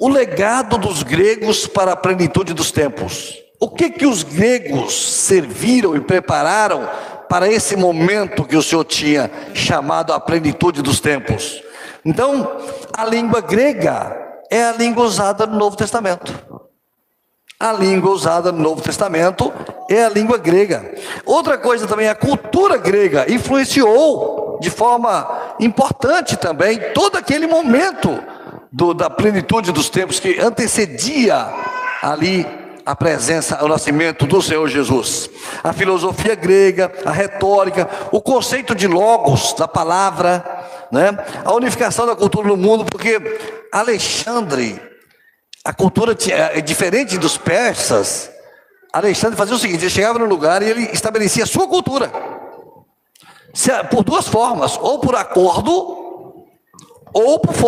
O legado dos gregos para a plenitude dos tempos. O que que os gregos serviram e prepararam para esse momento que o Senhor tinha chamado a plenitude dos tempos? Então, a língua grega é a língua usada no Novo Testamento. A língua usada no Novo Testamento é a língua grega. Outra coisa também, a cultura grega influenciou de forma importante também todo aquele momento do, da plenitude dos tempos que antecedia ali a presença, o nascimento do Senhor Jesus. A filosofia grega, a retórica, o conceito de logos, da palavra, né? a unificação da cultura no mundo, porque Alexandre a cultura é diferente dos persas. Alexandre fazia o seguinte: ele chegava no lugar e ele estabelecia a sua cultura. Por duas formas, ou por acordo, ou por